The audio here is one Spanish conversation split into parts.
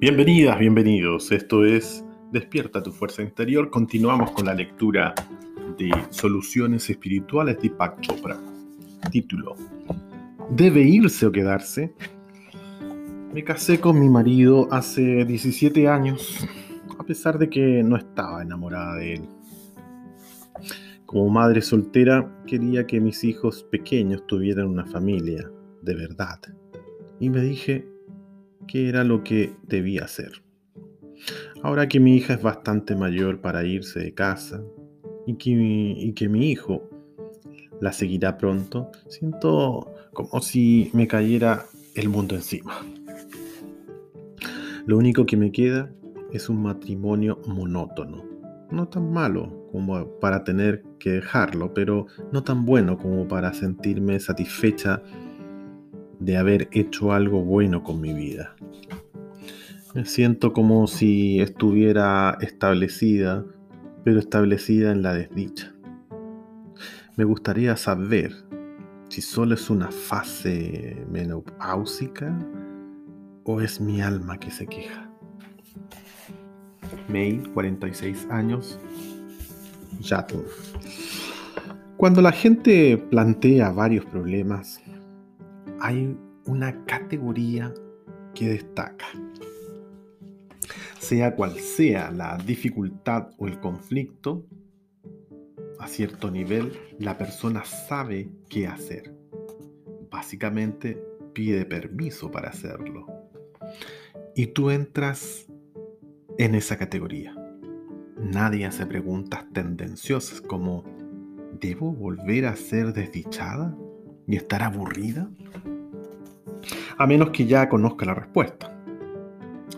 Bienvenidas, bienvenidos. Esto es Despierta tu fuerza interior. Continuamos con la lectura de Soluciones Espirituales de Deepak Chopra. Título. ¿Debe irse o quedarse? Me casé con mi marido hace 17 años, a pesar de que no estaba enamorada de él. Como madre soltera, quería que mis hijos pequeños tuvieran una familia de verdad. Y me dije, qué era lo que debía hacer. Ahora que mi hija es bastante mayor para irse de casa y que, y que mi hijo la seguirá pronto, siento como si me cayera el mundo encima. Lo único que me queda es un matrimonio monótono. No tan malo como para tener que dejarlo, pero no tan bueno como para sentirme satisfecha de haber hecho algo bueno con mi vida. Me siento como si estuviera establecida, pero establecida en la desdicha. Me gustaría saber si solo es una fase menopáusica o es mi alma que se queja. May, 46 años, Yatl. Cuando la gente plantea varios problemas, hay una categoría que destaca. Sea cual sea la dificultad o el conflicto, a cierto nivel la persona sabe qué hacer. Básicamente pide permiso para hacerlo. Y tú entras en esa categoría. Nadie hace preguntas tendenciosas como ¿debo volver a ser desdichada y estar aburrida? A menos que ya conozca la respuesta.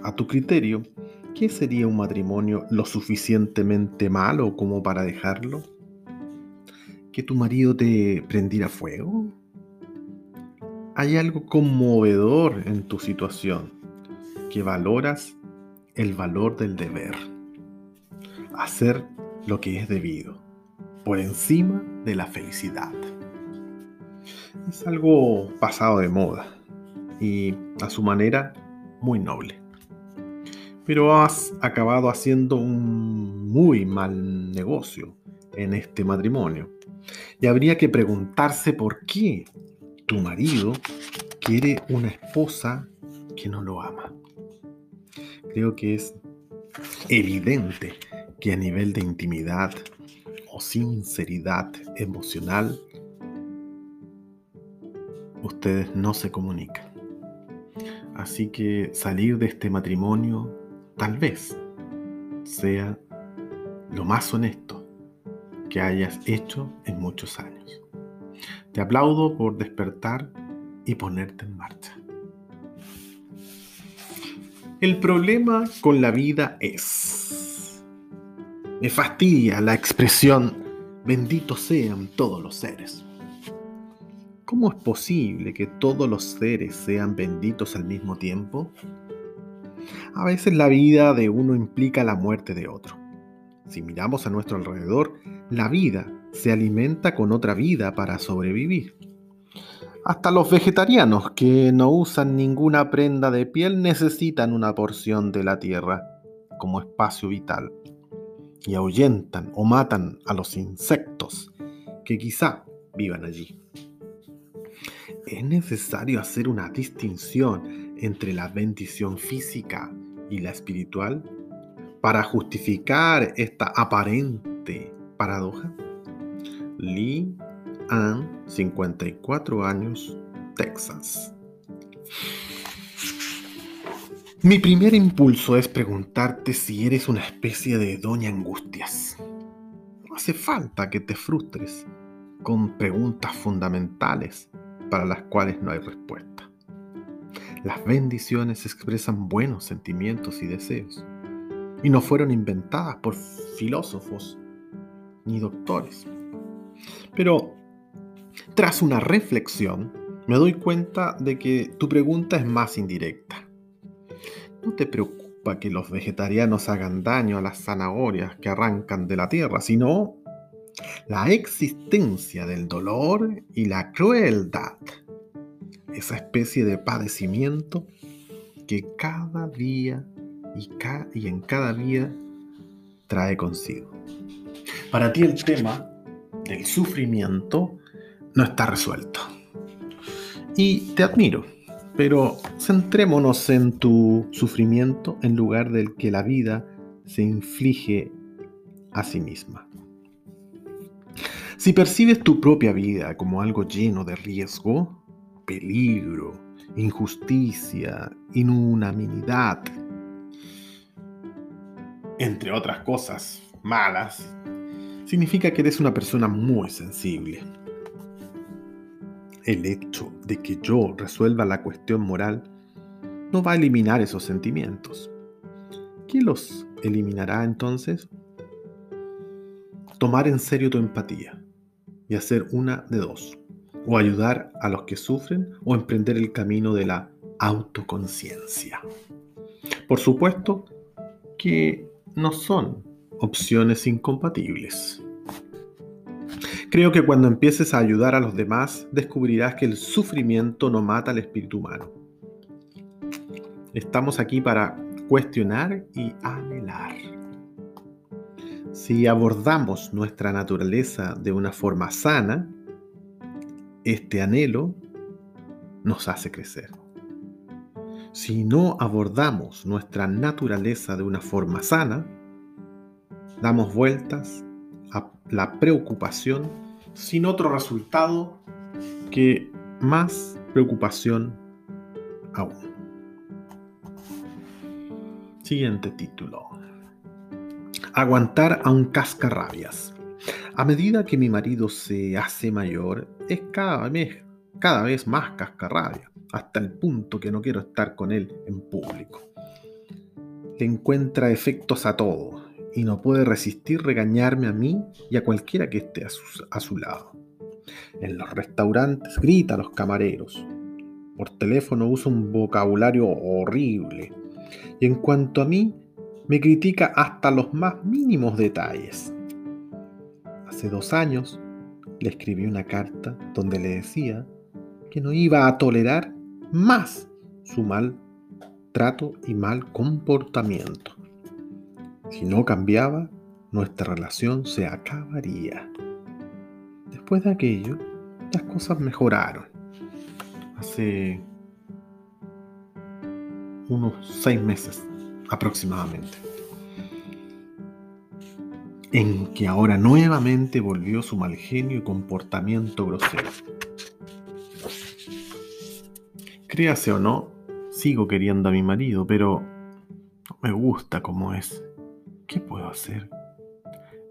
A tu criterio, ¿qué sería un matrimonio lo suficientemente malo como para dejarlo? ¿Que tu marido te prendiera fuego? Hay algo conmovedor en tu situación, que valoras el valor del deber. Hacer lo que es debido, por encima de la felicidad. Es algo pasado de moda y a su manera muy noble. Pero has acabado haciendo un muy mal negocio en este matrimonio. Y habría que preguntarse por qué tu marido quiere una esposa que no lo ama. Creo que es evidente que a nivel de intimidad o sinceridad emocional, ustedes no se comunican. Así que salir de este matrimonio tal vez sea lo más honesto que hayas hecho en muchos años. Te aplaudo por despertar y ponerte en marcha. El problema con la vida es... Me fastidia la expresión benditos sean todos los seres. ¿Cómo es posible que todos los seres sean benditos al mismo tiempo? A veces la vida de uno implica la muerte de otro. Si miramos a nuestro alrededor, la vida se alimenta con otra vida para sobrevivir. Hasta los vegetarianos que no usan ninguna prenda de piel necesitan una porción de la tierra como espacio vital y ahuyentan o matan a los insectos que quizá vivan allí es necesario hacer una distinción entre la bendición física y la espiritual para justificar esta aparente paradoja? Lee Ann, 54 años, Texas. Mi primer impulso es preguntarte si eres una especie de doña angustias. No hace falta que te frustres con preguntas fundamentales para las cuales no hay respuesta. Las bendiciones expresan buenos sentimientos y deseos, y no fueron inventadas por filósofos ni doctores. Pero tras una reflexión, me doy cuenta de que tu pregunta es más indirecta. No te preocupa que los vegetarianos hagan daño a las zanahorias que arrancan de la tierra, sino la existencia del dolor y la crueldad, esa especie de padecimiento que cada día y, en cada vida trae consigo. Para ti el tema del sufrimiento no está resuelto. Y te admiro, pero centrémonos en tu sufrimiento en lugar del que la vida se inflige a sí misma. Si percibes tu propia vida como algo lleno de riesgo, peligro, injusticia, inunanimidad, entre otras cosas malas, significa que eres una persona muy sensible. El hecho de que yo resuelva la cuestión moral no va a eliminar esos sentimientos. ¿Qué los eliminará entonces? Tomar en serio tu empatía y hacer una de dos, o ayudar a los que sufren o emprender el camino de la autoconciencia. Por supuesto que no son opciones incompatibles. Creo que cuando empieces a ayudar a los demás, descubrirás que el sufrimiento no mata al espíritu humano. Estamos aquí para cuestionar y anhelar. Si abordamos nuestra naturaleza de una forma sana, este anhelo nos hace crecer. Si no abordamos nuestra naturaleza de una forma sana, damos vueltas a la preocupación sin otro resultado que más preocupación aún. Siguiente título aguantar a un cascarrabias. A medida que mi marido se hace mayor, es cada vez, más cascarrabia, hasta el punto que no quiero estar con él en público. Le encuentra efectos a todo y no puede resistir regañarme a mí y a cualquiera que esté a su, a su lado. En los restaurantes grita a los camareros. Por teléfono usa un vocabulario horrible. Y en cuanto a mí, me critica hasta los más mínimos detalles. Hace dos años le escribí una carta donde le decía que no iba a tolerar más su mal trato y mal comportamiento. Si no cambiaba, nuestra relación se acabaría. Después de aquello, las cosas mejoraron. Hace unos seis meses aproximadamente, en que ahora nuevamente volvió su mal genio y comportamiento grosero. Créase o no, sigo queriendo a mi marido, pero no me gusta como es. ¿Qué puedo hacer?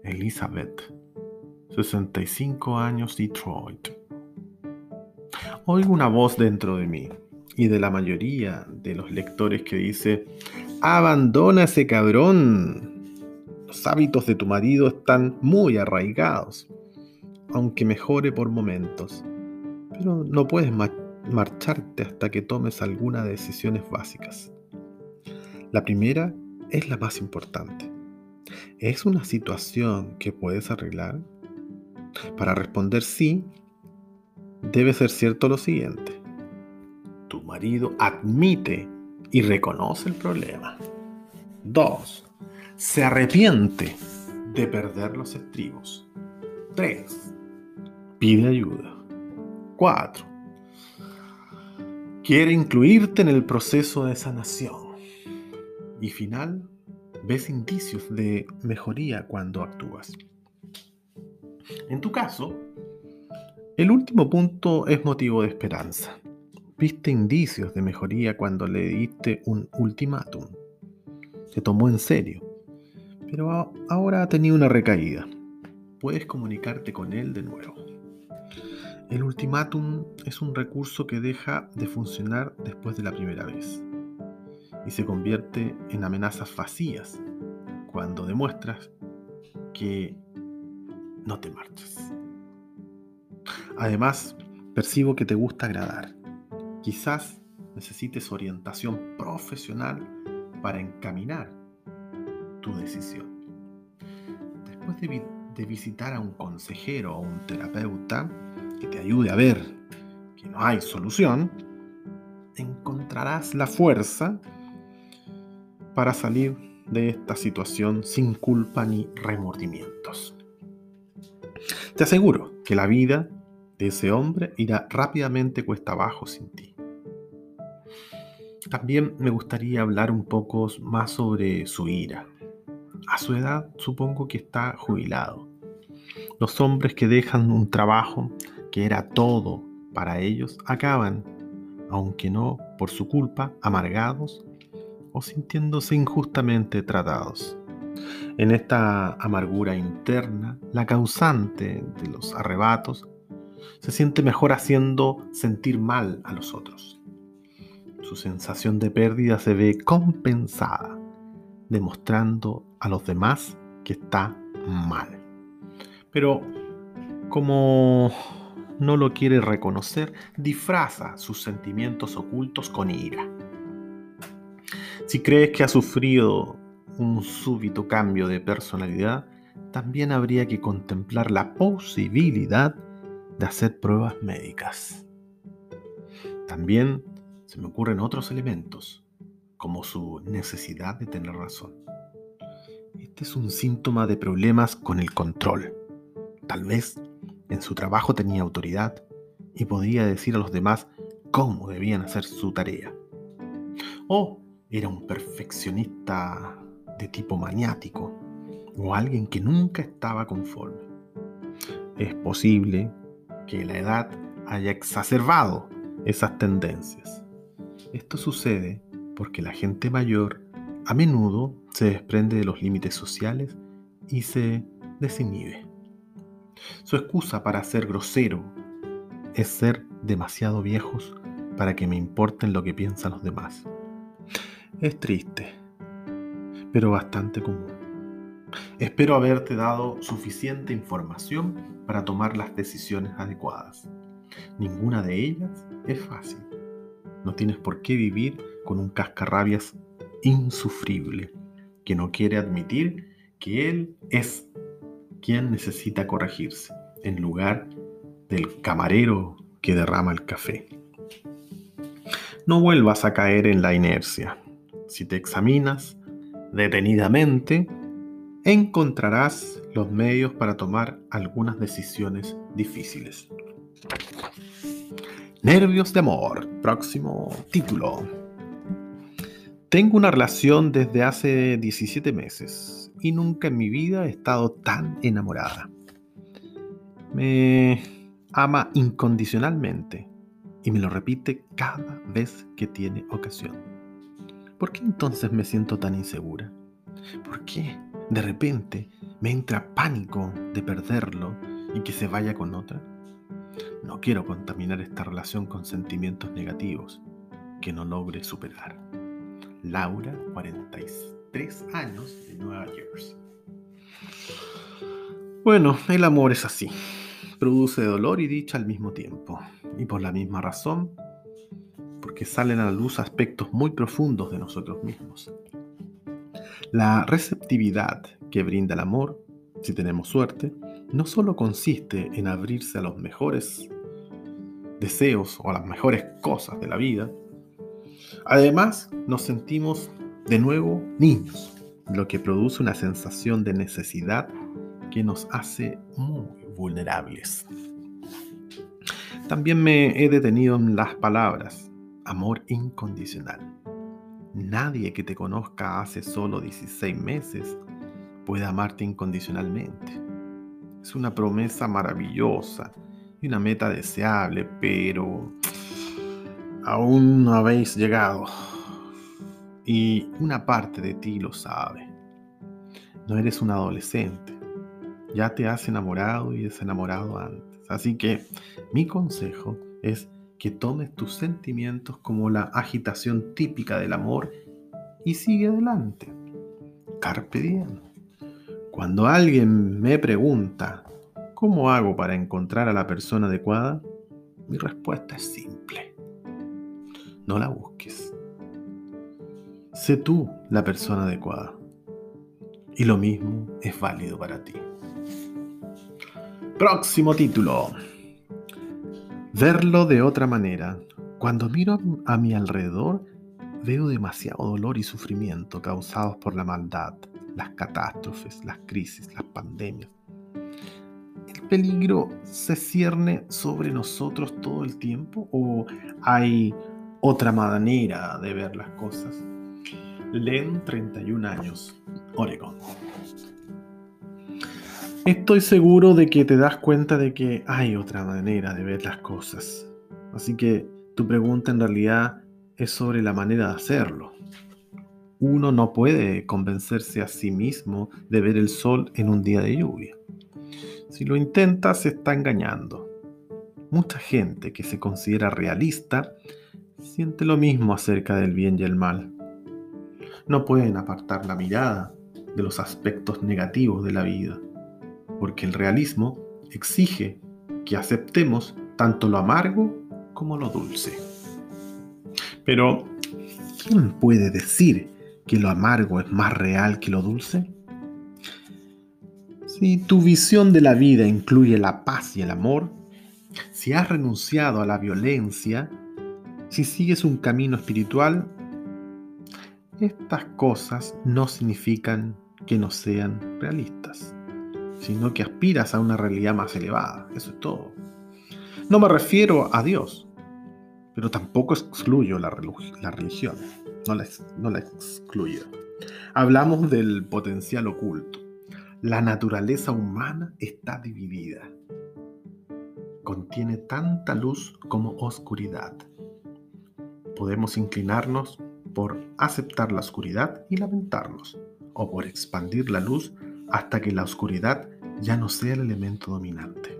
Elizabeth, 65 años, Detroit. Oigo una voz dentro de mí y de la mayoría de los lectores que dice, Abandona ese cabrón. Los hábitos de tu marido están muy arraigados, aunque mejore por momentos. Pero no puedes marcharte hasta que tomes algunas decisiones básicas. La primera es la más importante. ¿Es una situación que puedes arreglar? Para responder sí, debe ser cierto lo siguiente. Tu marido admite y reconoce el problema. 2. Se arrepiente de perder los estribos. 3. Pide ayuda. 4. Quiere incluirte en el proceso de sanación. Y final, ves indicios de mejoría cuando actúas. En tu caso, el último punto es motivo de esperanza. Viste indicios de mejoría cuando le diste un ultimátum. Se tomó en serio. Pero ahora ha tenido una recaída. Puedes comunicarte con él de nuevo. El ultimátum es un recurso que deja de funcionar después de la primera vez y se convierte en amenazas vacías cuando demuestras que no te marchas. Además, percibo que te gusta agradar Quizás necesites orientación profesional para encaminar tu decisión. Después de, visitar a un consejero o un terapeuta que te ayude a ver que no hay solución, encontrarás la fuerza para salir de esta situación sin culpa ni remordimientos. Te aseguro que la vida ese hombre irá rápidamente cuesta abajo sin ti. También me gustaría hablar un poco más sobre su ira. A su edad supongo que está jubilado. Los hombres que dejan un trabajo que era todo para ellos acaban, aunque no por su culpa, amargados o sintiéndose injustamente tratados. En esta amargura interna, la causante de los arrebatos se siente mejor haciendo sentir mal a los otros. Su sensación de pérdida se ve compensada, demostrando a los demás que está mal. Pero como no lo quiere reconocer, disfraza sus sentimientos ocultos con ira. Si crees que ha sufrido un súbito cambio de personalidad, también habría que contemplar la posibilidad de hacer pruebas médicas. También se me ocurren otros elementos, como su necesidad de tener razón. Este es un síntoma de problemas con el control. Tal vez en su trabajo tenía autoridad y podía decir a los demás cómo debían hacer su tarea. O era un perfeccionista de tipo maniático o alguien que nunca estaba conforme. Es posible que la edad haya exacerbado esas tendencias. Esto sucede porque la gente mayor a menudo se desprende de los límites sociales y se desinhibe. Su excusa para ser grosero es ser demasiado viejos para que me importen lo que piensan los demás. Es triste, pero bastante común. Espero haberte dado suficiente información para tomar las decisiones adecuadas. Ninguna de ellas es fácil. No tienes por qué vivir con un cascarrabias insufrible que no quiere admitir que él es quien necesita corregirse en lugar del camarero que derrama el café. No vuelvas a caer en la inercia. Si te examinas detenidamente, encontrarás los medios para tomar algunas decisiones difíciles. Nervios de amor, próximo título. Tengo una relación desde hace 17 meses y nunca en mi vida he estado tan enamorada. Me ama incondicionalmente y me lo repite cada vez que tiene ocasión. ¿Por qué entonces me siento tan insegura? ¿Por qué de repente me entra pánico de perderlo y que se vaya con otra? No quiero contaminar esta relación con sentimientos negativos que no logre superar. Laura, 43 años, de Nueva Jersey. Bueno, el amor es así. Produce dolor y dicha al mismo tiempo. Y por la misma razón porque salen a la luz aspectos muy profundos de nosotros mismos. La receptividad que brinda el amor, si tenemos suerte, no solo consiste en abrirse a los mejores deseos o a las mejores cosas de la vida, además nos sentimos de nuevo niños, lo que produce una sensación de necesidad que nos hace muy vulnerables. También me he detenido en las palabras amor incondicional. Nadie que te conozca hace solo 16 meses puede amarte incondicionalmente. Es una promesa maravillosa y una meta deseable, pero aún no habéis llegado. Y una parte de ti lo sabe. No eres un adolescente. Ya te has enamorado y desenamorado antes. Así que mi consejo es que tomes tus sentimientos como la agitación típica del amor y sigue adelante. Carpe diem. Cuando alguien me pregunta, ¿cómo hago para encontrar a la persona adecuada? Mi respuesta es simple. No la busques. Sé tú la persona adecuada. Y lo mismo es válido para ti. Próximo título. Verlo de otra manera. Cuando miro a mi alrededor, veo demasiado dolor y sufrimiento causados por la maldad, las catástrofes, las crisis, las pandemias. ¿El peligro se cierne sobre nosotros todo el tiempo o hay otra manera de ver las cosas? Len, 31 años, Oregon. Estoy seguro de que te das cuenta de que hay otra manera de ver las cosas. Así que tu pregunta en realidad es sobre la manera de hacerlo. Uno no puede convencerse a sí mismo de ver el sol en un día de lluvia. Si lo intenta, se está engañando. Mucha gente que se considera realista siente lo mismo acerca del bien y el mal. No pueden apartar la mirada de los aspectos negativos de la vida porque el realismo exige que aceptemos tanto lo amargo como lo dulce. Pero, ¿quién puede decir que lo amargo es más real que lo dulce? Si tu visión de la vida incluye la paz y el amor, si has renunciado a la violencia, si sigues un camino espiritual, estas cosas no significan que no sean realistas sino que aspiras a una realidad más elevada. Eso es todo. No me refiero a Dios, pero tampoco excluyo la, religión. No la, no la excluyo. Hablamos del potencial oculto. La naturaleza humana está dividida. Contiene tanta luz como oscuridad. Podemos inclinarnos por aceptar la oscuridad y lamentarnos, o por expandir la luz hasta que la oscuridad ya no sea el elemento dominante.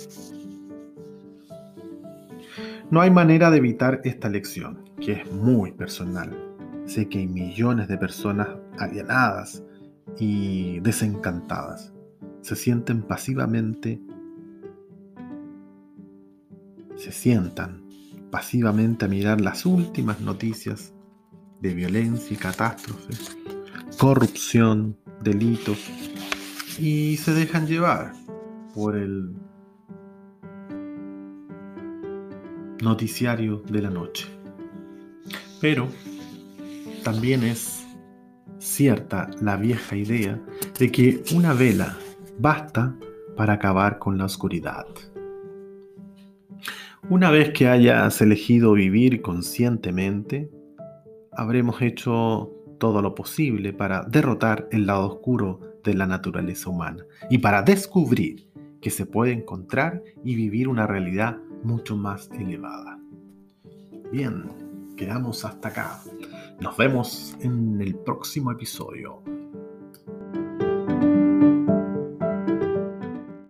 No hay manera de evitar esta lección, que es muy personal. Sé que hay millones de personas alienadas y desencantadas. Se sienten pasivamente, se sientan pasivamente a mirar las últimas noticias de violencia y catástrofes, corrupción, delitos, y se dejan llevar por el noticiario de la noche. Pero también es cierta la vieja idea de que una vela basta para acabar con la oscuridad. Una vez que hayas elegido vivir conscientemente, habremos hecho todo lo posible para derrotar el lado oscuro de la naturaleza humana y para descubrir que se puede encontrar y vivir una realidad mucho más elevada. Bien, quedamos hasta acá. Nos vemos en el próximo episodio.